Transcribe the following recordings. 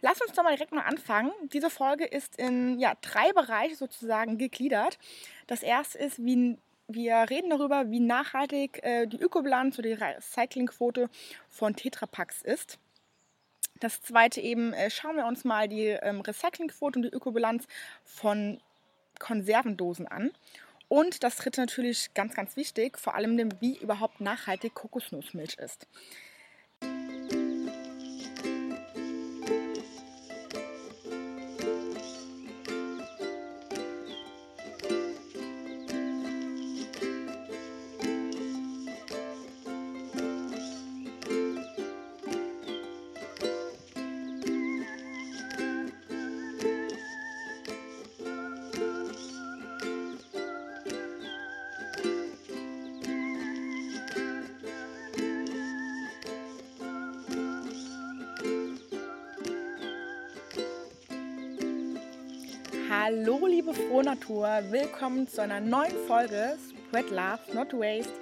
Lass uns doch mal direkt mal anfangen. Diese Folge ist in ja, drei Bereiche sozusagen gegliedert. Das erste ist, wie wir reden darüber, wie nachhaltig äh, die Ökobilanz oder die Recyclingquote von Tetrapacks ist. Das zweite eben, äh, schauen wir uns mal die ähm, Recyclingquote und die Ökobilanz von Konservendosen an. Und das dritte natürlich ganz, ganz wichtig, vor allem wie überhaupt nachhaltig Kokosnussmilch ist. Hallo liebe Frohnatur, willkommen zu einer neuen Folge Spread Love, Not Waste,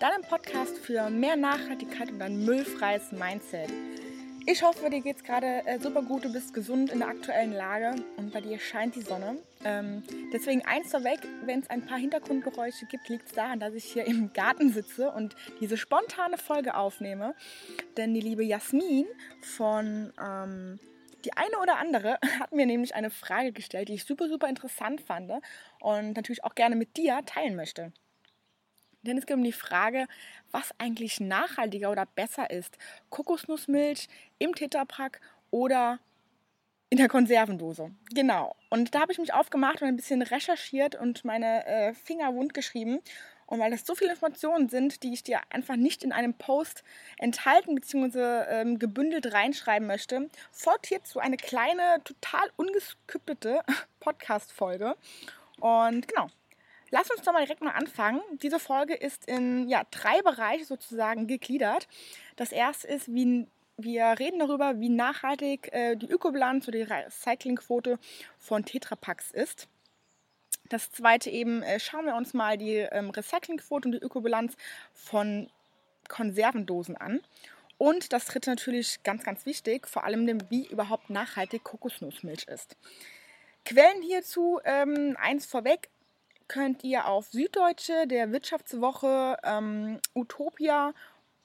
deinem Podcast für mehr Nachhaltigkeit und ein müllfreies Mindset. Ich hoffe, dir geht es gerade äh, super gut, du bist gesund in der aktuellen Lage und bei dir scheint die Sonne. Ähm, deswegen eins vorweg, wenn es ein paar Hintergrundgeräusche gibt, liegt es daran, dass ich hier im Garten sitze und diese spontane Folge aufnehme. Denn die liebe Jasmin von... Ähm, die eine oder andere hat mir nämlich eine Frage gestellt, die ich super, super interessant fand und natürlich auch gerne mit dir teilen möchte. Denn es geht um die Frage, was eigentlich nachhaltiger oder besser ist. Kokosnussmilch im Tetrapack oder in der Konservendose. Genau. Und da habe ich mich aufgemacht und ein bisschen recherchiert und meine äh, Finger wund geschrieben und weil das so viele Informationen sind, die ich dir einfach nicht in einem Post enthalten bzw. Ähm, gebündelt reinschreiben möchte, folgt hierzu eine kleine, total ungeskriptete Podcast-Folge. Und genau, lass uns doch mal direkt mal anfangen. Diese Folge ist in ja, drei Bereiche sozusagen gegliedert. Das erste ist, wie wir reden darüber, wie nachhaltig äh, die Ökobilanz oder die Recyclingquote von Tetrapacks ist. Das zweite eben, äh, schauen wir uns mal die ähm, Recyclingquote und die Ökobilanz von Konservendosen an. Und das dritte natürlich ganz, ganz wichtig, vor allem wie überhaupt nachhaltig Kokosnussmilch ist. Quellen hierzu, ähm, eins vorweg, könnt ihr auf Süddeutsche, der Wirtschaftswoche, ähm, Utopia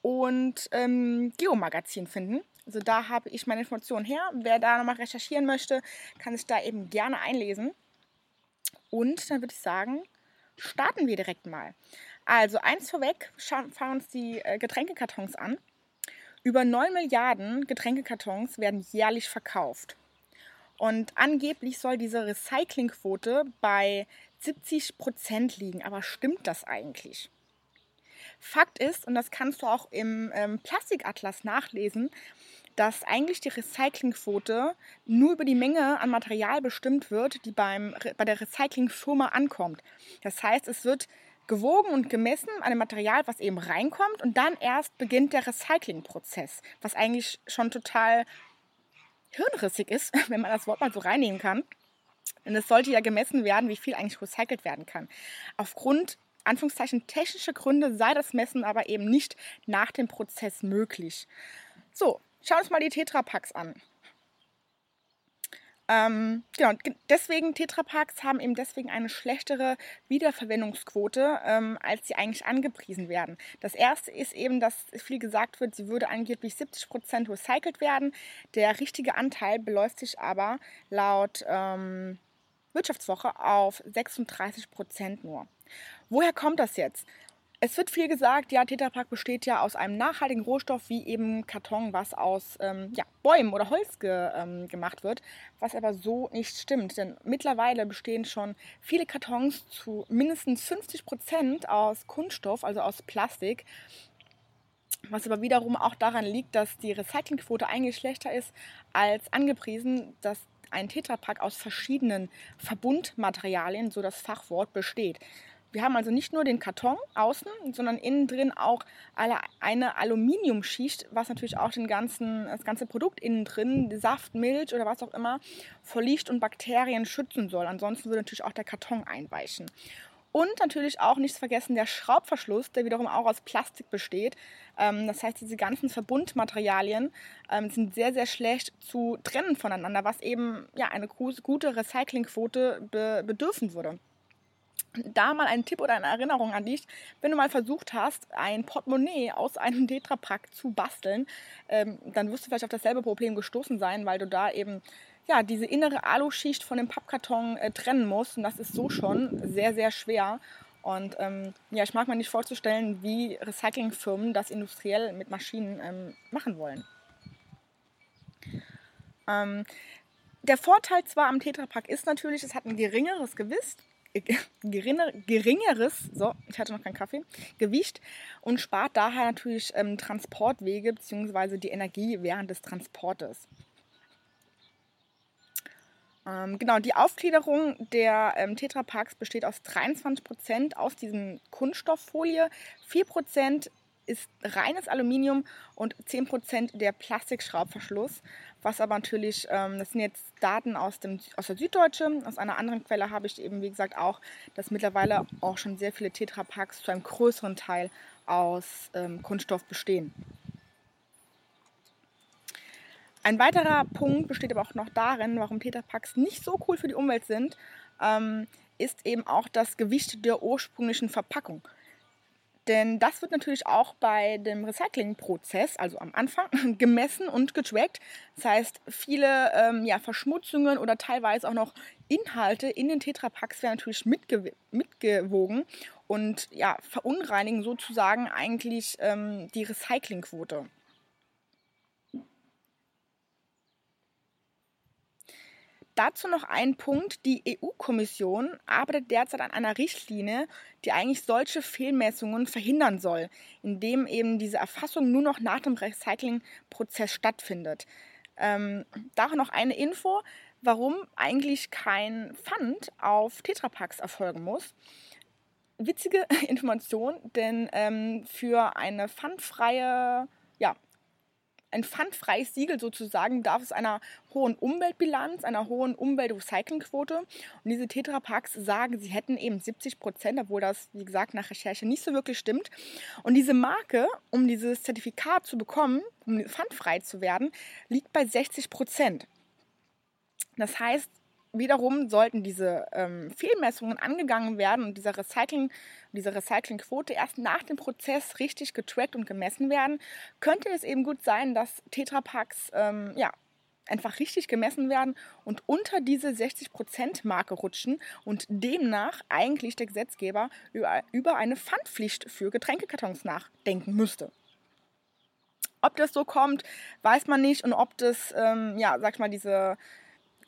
und ähm, Geomagazin finden. Also da habe ich meine Informationen her. Wer da nochmal recherchieren möchte, kann sich da eben gerne einlesen. Und dann würde ich sagen, starten wir direkt mal. Also eins vorweg, schauen wir uns die äh, Getränkekartons an. Über 9 Milliarden Getränkekartons werden jährlich verkauft. Und angeblich soll diese Recyclingquote bei 70 Prozent liegen. Aber stimmt das eigentlich? Fakt ist, und das kannst du auch im ähm, Plastikatlas nachlesen, dass eigentlich die Recyclingquote nur über die Menge an Material bestimmt wird, die beim, bei der Recyclingfirma ankommt. Das heißt, es wird gewogen und gemessen an dem Material, was eben reinkommt und dann erst beginnt der Recyclingprozess, was eigentlich schon total hirnrissig ist, wenn man das Wort mal so reinnehmen kann. Denn es sollte ja gemessen werden, wie viel eigentlich recycelt werden kann. Aufgrund Anführungszeichen technischer Gründe sei das Messen aber eben nicht nach dem Prozess möglich. So, Schauen wir uns mal die Tetrapacks an. Ähm, genau, deswegen Tetrapacks haben eben deswegen eine schlechtere Wiederverwendungsquote, ähm, als sie eigentlich angepriesen werden. Das erste ist eben, dass viel gesagt wird, sie würde angeblich 70 Prozent recycelt werden. Der richtige Anteil beläuft sich aber laut ähm, Wirtschaftswoche auf 36 Prozent nur. Woher kommt das jetzt? Es wird viel gesagt, ja, Tetrapack besteht ja aus einem nachhaltigen Rohstoff wie eben Karton, was aus ähm, ja, Bäumen oder Holz ge, ähm, gemacht wird, was aber so nicht stimmt. Denn mittlerweile bestehen schon viele Kartons zu mindestens 50 Prozent aus Kunststoff, also aus Plastik. Was aber wiederum auch daran liegt, dass die Recyclingquote eigentlich schlechter ist als angepriesen, dass ein Tetrapack aus verschiedenen Verbundmaterialien, so das Fachwort, besteht. Wir haben also nicht nur den Karton außen, sondern innen drin auch eine Aluminiumschicht, was natürlich auch den ganzen, das ganze Produkt innen drin, Saft, Milch oder was auch immer, vor Licht und Bakterien schützen soll. Ansonsten würde natürlich auch der Karton einweichen. Und natürlich auch nicht zu vergessen der Schraubverschluss, der wiederum auch aus Plastik besteht. Ähm, das heißt, diese ganzen Verbundmaterialien ähm, sind sehr, sehr schlecht zu trennen voneinander, was eben ja, eine gute Recyclingquote be bedürfen würde da mal ein Tipp oder eine Erinnerung an dich, wenn du mal versucht hast, ein Portemonnaie aus einem Tetrapack zu basteln, ähm, dann wirst du vielleicht auf dasselbe Problem gestoßen sein, weil du da eben ja, diese innere Aluschicht von dem Pappkarton äh, trennen musst. Und das ist so schon sehr, sehr schwer. Und ähm, ja, ich mag mir nicht vorzustellen, wie Recyclingfirmen das industriell mit Maschinen ähm, machen wollen. Ähm, der Vorteil zwar am Tetrapack ist natürlich, es hat ein geringeres Gewicht, geringer, geringeres, so, ich hatte noch keinen Kaffee, Gewicht und spart daher natürlich ähm, Transportwege bzw. die Energie während des Transportes. Ähm, genau, die Aufgliederung der ähm, Tetrapacks besteht aus 23% aus diesem Kunststofffolie, 4% ist reines Aluminium und 10% der Plastikschraubverschluss. Was aber natürlich, ähm, das sind jetzt Daten aus, dem, aus der Süddeutsche. Aus einer anderen Quelle habe ich eben, wie gesagt, auch, dass mittlerweile auch schon sehr viele Tetrapacks zu einem größeren Teil aus ähm, Kunststoff bestehen. Ein weiterer Punkt besteht aber auch noch darin, warum Tetrapacks nicht so cool für die Umwelt sind, ähm, ist eben auch das Gewicht der ursprünglichen Verpackung. Denn das wird natürlich auch bei dem Recyclingprozess, also am Anfang, gemessen und getrackt. Das heißt, viele ähm, ja, Verschmutzungen oder teilweise auch noch Inhalte in den Tetrapacks werden natürlich mitge mitgewogen und ja, verunreinigen sozusagen eigentlich ähm, die Recyclingquote. Dazu noch ein Punkt. Die EU-Kommission arbeitet derzeit an einer Richtlinie, die eigentlich solche Fehlmessungen verhindern soll, indem eben diese Erfassung nur noch nach dem Recyclingprozess stattfindet. Ähm, da noch eine Info, warum eigentlich kein Pfand auf Tetrapacks erfolgen muss. Witzige Information, denn ähm, für eine pfandfreie ja, ein pfandfreies Siegel sozusagen darf es einer hohen Umweltbilanz, einer hohen Umweltrecyclingquote. Und diese Tetrapacks sagen, sie hätten eben 70 Prozent, obwohl das, wie gesagt, nach Recherche nicht so wirklich stimmt. Und diese Marke, um dieses Zertifikat zu bekommen, um pfandfrei zu werden, liegt bei 60 Prozent. Das heißt, wiederum sollten diese ähm, Fehlmessungen angegangen werden und dieser Recycling, diese Recyclingquote erst nach dem Prozess richtig getrackt und gemessen werden, könnte es eben gut sein, dass Tetrapacks ähm, ja, einfach richtig gemessen werden und unter diese 60%-Marke rutschen und demnach eigentlich der Gesetzgeber über, über eine Pfandpflicht für Getränkekartons nachdenken müsste. Ob das so kommt, weiß man nicht und ob das, ähm, ja, sag ich mal, diese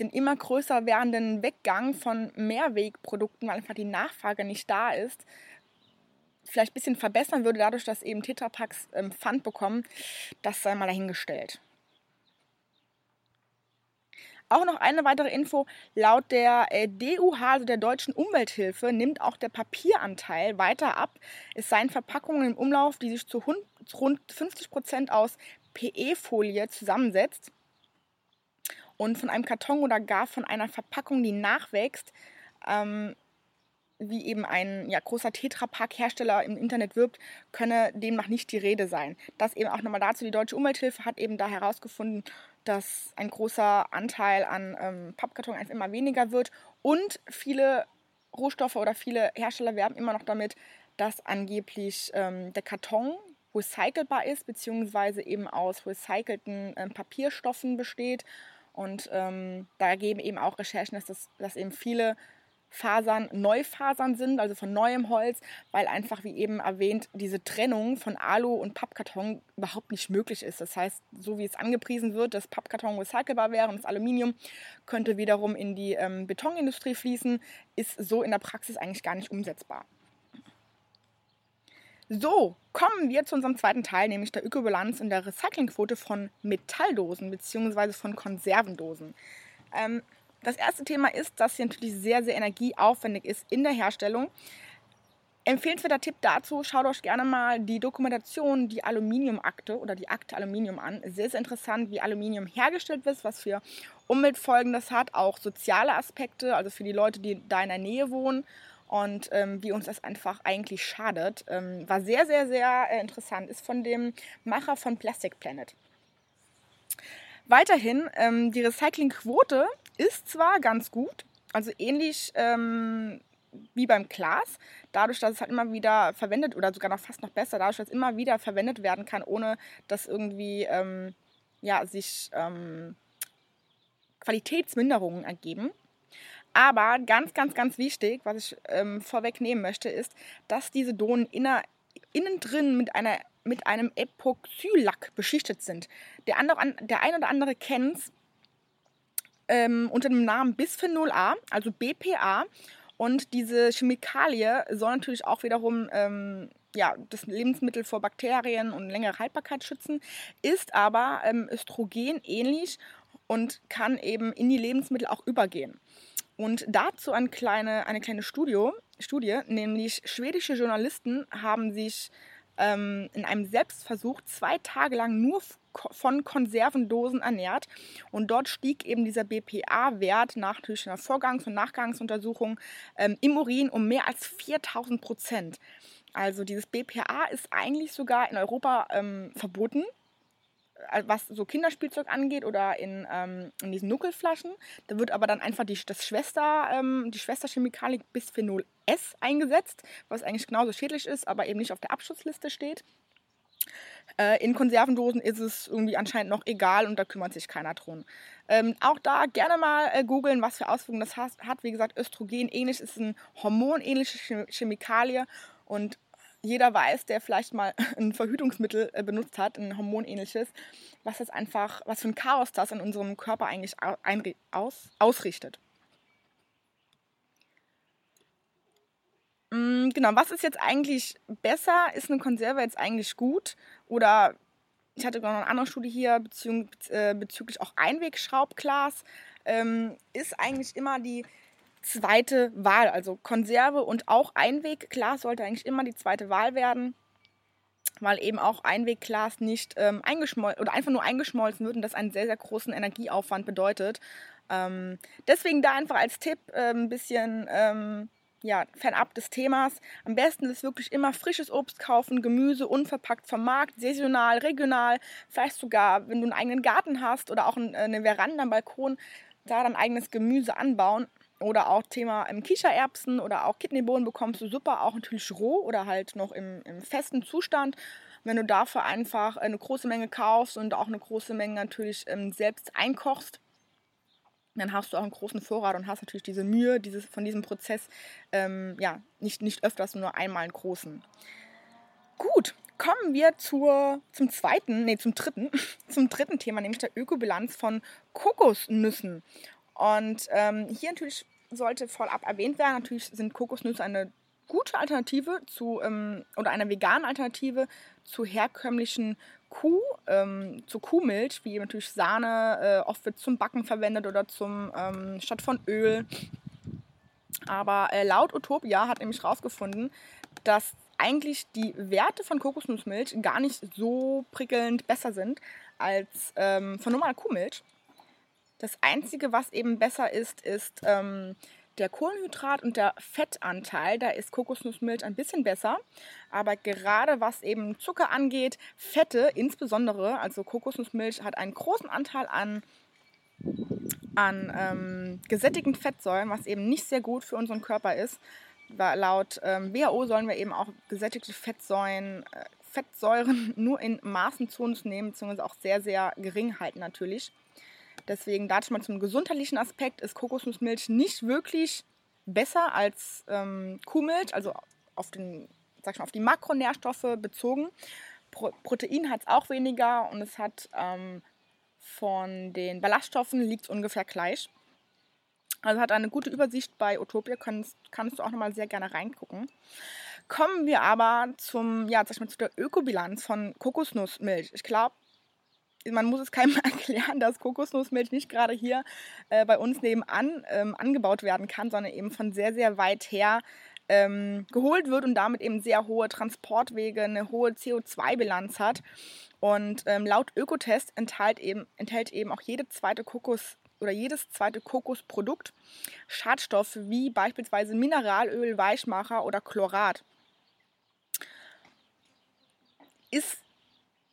den immer größer werdenden Weggang von Mehrwegprodukten, weil einfach die Nachfrage nicht da ist, vielleicht ein bisschen verbessern würde, dadurch, dass eben Tetrapacks ähm, Pfand bekommen, das sei mal dahingestellt. Auch noch eine weitere Info. Laut der äh, DUH, also der Deutschen Umwelthilfe, nimmt auch der Papieranteil weiter ab. Es seien Verpackungen im Umlauf, die sich zu rund 50 Prozent aus PE-Folie zusammensetzt und von einem Karton oder gar von einer Verpackung, die nachwächst, ähm, wie eben ein ja, großer Tetrapack-Hersteller im Internet wirbt, könne demnach nicht die Rede sein. Das eben auch nochmal dazu, die Deutsche Umwelthilfe hat eben da herausgefunden, dass ein großer Anteil an ähm, Pappkarton einfach immer weniger wird. Und viele Rohstoffe oder viele Hersteller werben immer noch damit, dass angeblich ähm, der Karton recycelbar ist, beziehungsweise eben aus recycelten ähm, Papierstoffen besteht und ähm, da geben eben auch Recherchen, dass, das, dass eben viele Fasern Neufasern sind, also von neuem Holz, weil einfach, wie eben erwähnt, diese Trennung von Alu und Pappkarton überhaupt nicht möglich ist. Das heißt, so wie es angepriesen wird, dass Pappkarton recycelbar wäre und das Aluminium könnte wiederum in die ähm, Betonindustrie fließen, ist so in der Praxis eigentlich gar nicht umsetzbar. So, kommen wir zu unserem zweiten Teil, nämlich der Ökobilanz und der Recyclingquote von Metalldosen bzw. von Konservendosen. Ähm, das erste Thema ist, dass sie natürlich sehr, sehr energieaufwendig ist in der Herstellung. Empfehlenswerter Tipp dazu, schaut euch gerne mal die Dokumentation, die Aluminiumakte oder die Akte Aluminium an. Sehr, sehr interessant, wie Aluminium hergestellt wird, was für Umweltfolgen das hat, auch soziale Aspekte, also für die Leute, die da in der Nähe wohnen und ähm, wie uns das einfach eigentlich schadet. Ähm, war sehr, sehr, sehr äh, interessant. Ist von dem Macher von Plastic Planet. Weiterhin, ähm, die Recyclingquote ist zwar ganz gut, also ähnlich ähm, wie beim Glas, dadurch, dass es halt immer wieder verwendet oder sogar noch fast noch besser, dadurch, dass es immer wieder verwendet werden kann, ohne dass irgendwie ähm, ja, sich ähm, Qualitätsminderungen ergeben. Aber ganz, ganz, ganz wichtig, was ich ähm, vorwegnehmen möchte, ist, dass diese Donen inner, innen drin mit, einer, mit einem Epoxylack beschichtet sind. Der, andere, der ein oder andere kennt es ähm, unter dem Namen Bisphenol A, also BPA. Und diese Chemikalie soll natürlich auch wiederum ähm, ja, das Lebensmittel vor Bakterien und längere Haltbarkeit schützen, ist aber ähm, Östrogen und kann eben in die Lebensmittel auch übergehen. Und dazu eine kleine, eine kleine Studie, Studie, nämlich schwedische Journalisten haben sich ähm, in einem Selbstversuch zwei Tage lang nur von Konservendosen ernährt. Und dort stieg eben dieser BPA-Wert nach einer Vorgangs- und Nachgangsuntersuchung ähm, im Urin um mehr als 4000 Prozent. Also dieses BPA ist eigentlich sogar in Europa ähm, verboten, was so Kinderspielzeug angeht oder in, ähm, in diesen Nuckelflaschen. Da wird aber dann einfach die, das Schwester, ähm, die Schwesterchemikalie Bisphenol S eingesetzt, was eigentlich genauso schädlich ist, aber eben nicht auf der Abschutzliste steht. Äh, in Konservendosen ist es irgendwie anscheinend noch egal und da kümmert sich keiner drum. Ähm, auch da gerne mal äh, googeln, was für Auswirkungen das hat. Wie gesagt, Östrogen ähnlich ist ein hormonähnliche Chemikalie und jeder weiß, der vielleicht mal ein Verhütungsmittel äh, benutzt hat, ein hormonähnliches, was das einfach, was für ein Chaos das in unserem Körper eigentlich aus, ausrichtet. Mm, genau, was ist jetzt eigentlich besser? Ist eine Konserve jetzt eigentlich gut? Oder ich hatte noch eine andere Studie hier bezü äh, bezüglich auch Einwegschraubglas. Ähm, ist eigentlich immer die zweite Wahl. Also Konserve und auch Einwegglas sollte eigentlich immer die zweite Wahl werden, weil eben auch Einwegglas nicht ähm, eingeschmolzen oder einfach nur eingeschmolzen wird und das einen sehr, sehr großen Energieaufwand bedeutet. Ähm, deswegen da einfach als Tipp äh, ein bisschen ähm, ja, fernab des Themas. Am besten ist wirklich immer frisches Obst kaufen, Gemüse unverpackt vom Markt, saisonal, regional, vielleicht sogar, wenn du einen eigenen Garten hast oder auch äh, eine Veranda, einen Balkon, da dann eigenes Gemüse anbauen. Oder auch Thema ähm, Kichererbsen oder auch Kidneybohnen bekommst du super, auch natürlich roh oder halt noch im, im festen Zustand. Wenn du dafür einfach eine große Menge kaufst und auch eine große Menge natürlich ähm, selbst einkochst, dann hast du auch einen großen Vorrat und hast natürlich diese Mühe dieses, von diesem Prozess ähm, ja, nicht, nicht öfters, nur einmal einen großen. Gut, kommen wir zur, zum zweiten, nee, zum dritten, zum dritten Thema, nämlich der Ökobilanz von Kokosnüssen. Und ähm, hier natürlich sollte vorab erwähnt werden, natürlich sind Kokosnüsse eine gute Alternative zu, ähm, oder eine vegane Alternative zu herkömmlichen Kuh, ähm, zu Kuhmilch, wie natürlich Sahne, äh, oft wird zum Backen verwendet oder zum ähm, statt von Öl. Aber äh, laut Utopia hat nämlich herausgefunden, dass eigentlich die Werte von Kokosnussmilch gar nicht so prickelnd besser sind als ähm, von normaler Kuhmilch. Das Einzige, was eben besser ist, ist ähm, der Kohlenhydrat- und der Fettanteil, da ist Kokosnussmilch ein bisschen besser. Aber gerade was eben Zucker angeht, Fette insbesondere, also Kokosnussmilch hat einen großen Anteil an, an ähm, gesättigten Fettsäuren, was eben nicht sehr gut für unseren Körper ist. Weil laut ähm, WHO sollen wir eben auch gesättigte Fettsäuren, äh, Fettsäuren nur in Maßen zu uns nehmen, beziehungsweise auch sehr, sehr gering halten natürlich. Deswegen dazu mal zum gesundheitlichen Aspekt ist Kokosnussmilch nicht wirklich besser als ähm, Kuhmilch, also auf, den, sag mal, auf die Makronährstoffe bezogen. Pro Protein hat es auch weniger und es hat ähm, von den Ballaststoffen liegt ungefähr gleich. Also hat eine gute Übersicht bei Utopia, kannst, kannst du auch nochmal sehr gerne reingucken. Kommen wir aber zum, ja, sag ich mal, zu der Ökobilanz von Kokosnussmilch. Ich glaube, man muss es keinem erklären, dass Kokosnussmilch nicht gerade hier äh, bei uns nebenan ähm, angebaut werden kann, sondern eben von sehr, sehr weit her ähm, geholt wird und damit eben sehr hohe Transportwege, eine hohe CO2-Bilanz hat. Und ähm, laut Ökotest enthält eben, enthält eben auch jede zweite Kokos, oder jedes zweite Kokosprodukt Schadstoffe wie beispielsweise Mineralöl, Weichmacher oder Chlorat. Ist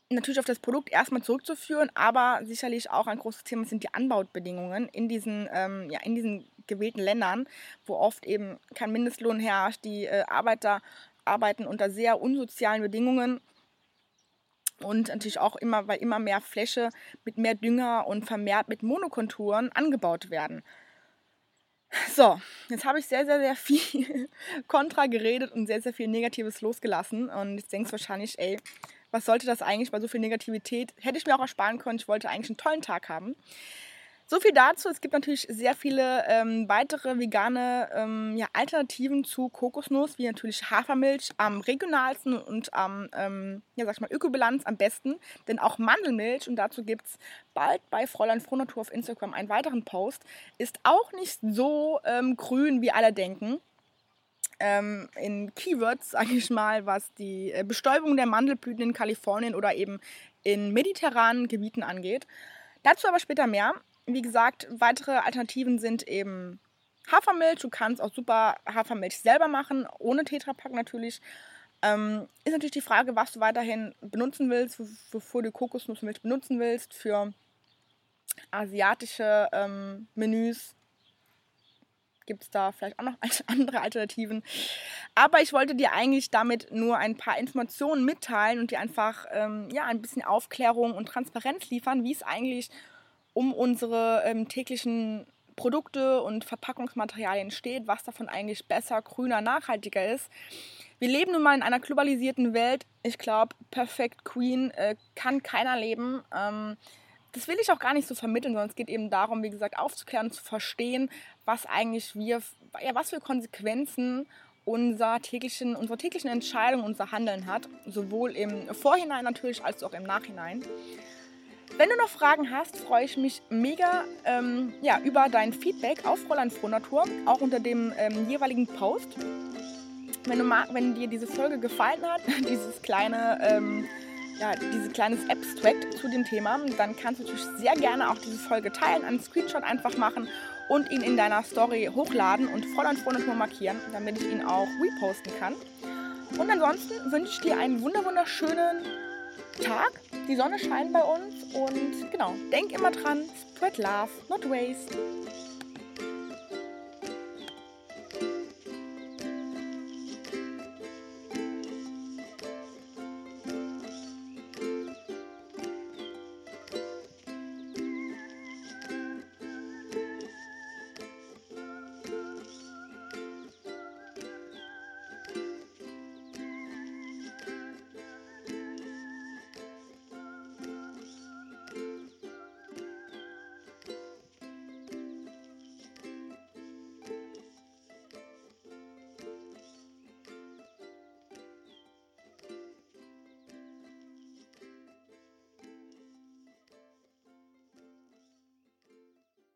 natürlich auf das Produkt erstmal zurückzuführen, aber sicherlich auch ein großes Thema sind die Anbaubedingungen in diesen, ähm, ja, in diesen gewählten Ländern, wo oft eben kein Mindestlohn herrscht. Die äh, Arbeiter arbeiten unter sehr unsozialen Bedingungen und natürlich auch immer, weil immer mehr Fläche mit mehr Dünger und vermehrt mit Monokonturen angebaut werden. So, jetzt habe ich sehr, sehr, sehr viel Kontra geredet und sehr, sehr viel Negatives losgelassen. Und jetzt denkst du wahrscheinlich, ey, was sollte das eigentlich bei so viel Negativität? Hätte ich mir auch ersparen können. Ich wollte eigentlich einen tollen Tag haben. So viel dazu. Es gibt natürlich sehr viele ähm, weitere vegane ähm, ja, Alternativen zu Kokosnuss, wie natürlich Hafermilch am regionalsten und am, ähm, ja, sag ich mal, Ökobilanz am besten. Denn auch Mandelmilch, und dazu gibt es bald bei Fräulein Frohnatur auf Instagram einen weiteren Post, ist auch nicht so ähm, grün, wie alle denken. Ähm, in Keywords, sage ich mal, was die äh, Bestäubung der Mandelblüten in Kalifornien oder eben in mediterranen Gebieten angeht. Dazu aber später mehr wie gesagt, weitere Alternativen sind eben Hafermilch. Du kannst auch super Hafermilch selber machen, ohne Tetrapack natürlich. Ähm, ist natürlich die Frage, was du weiterhin benutzen willst, bevor du Kokosnussmilch benutzen willst für asiatische ähm, Menüs. Gibt es da vielleicht auch noch andere Alternativen. Aber ich wollte dir eigentlich damit nur ein paar Informationen mitteilen und dir einfach ähm, ja, ein bisschen Aufklärung und Transparenz liefern, wie es eigentlich um unsere ähm, täglichen Produkte und Verpackungsmaterialien steht, was davon eigentlich besser, grüner, nachhaltiger ist. Wir leben nun mal in einer globalisierten Welt. Ich glaube, Perfect Queen äh, kann keiner leben. Ähm, das will ich auch gar nicht so vermitteln, sondern es geht eben darum, wie gesagt, aufzuklären zu verstehen, was eigentlich wir, ja, was für Konsequenzen unser täglichen, unsere täglichen Entscheidungen, unser Handeln hat. Sowohl im Vorhinein natürlich als auch im Nachhinein. Wenn du noch Fragen hast, freue ich mich mega ähm, ja, über dein Feedback auf Fräulein Frohnatur, auch unter dem ähm, jeweiligen Post. Wenn, du wenn dir diese Folge gefallen hat, dieses kleine, ähm, ja, dieses kleines Abstract zu dem Thema, dann kannst du natürlich sehr gerne auch diese Folge teilen, einen Screenshot einfach machen und ihn in deiner Story hochladen und Fräulein Frohnatur markieren, damit ich ihn auch reposten kann. Und ansonsten wünsche ich dir einen wunderschönen Tag. Die Sonne scheint bei uns und genau, denk immer dran, spread love, not waste.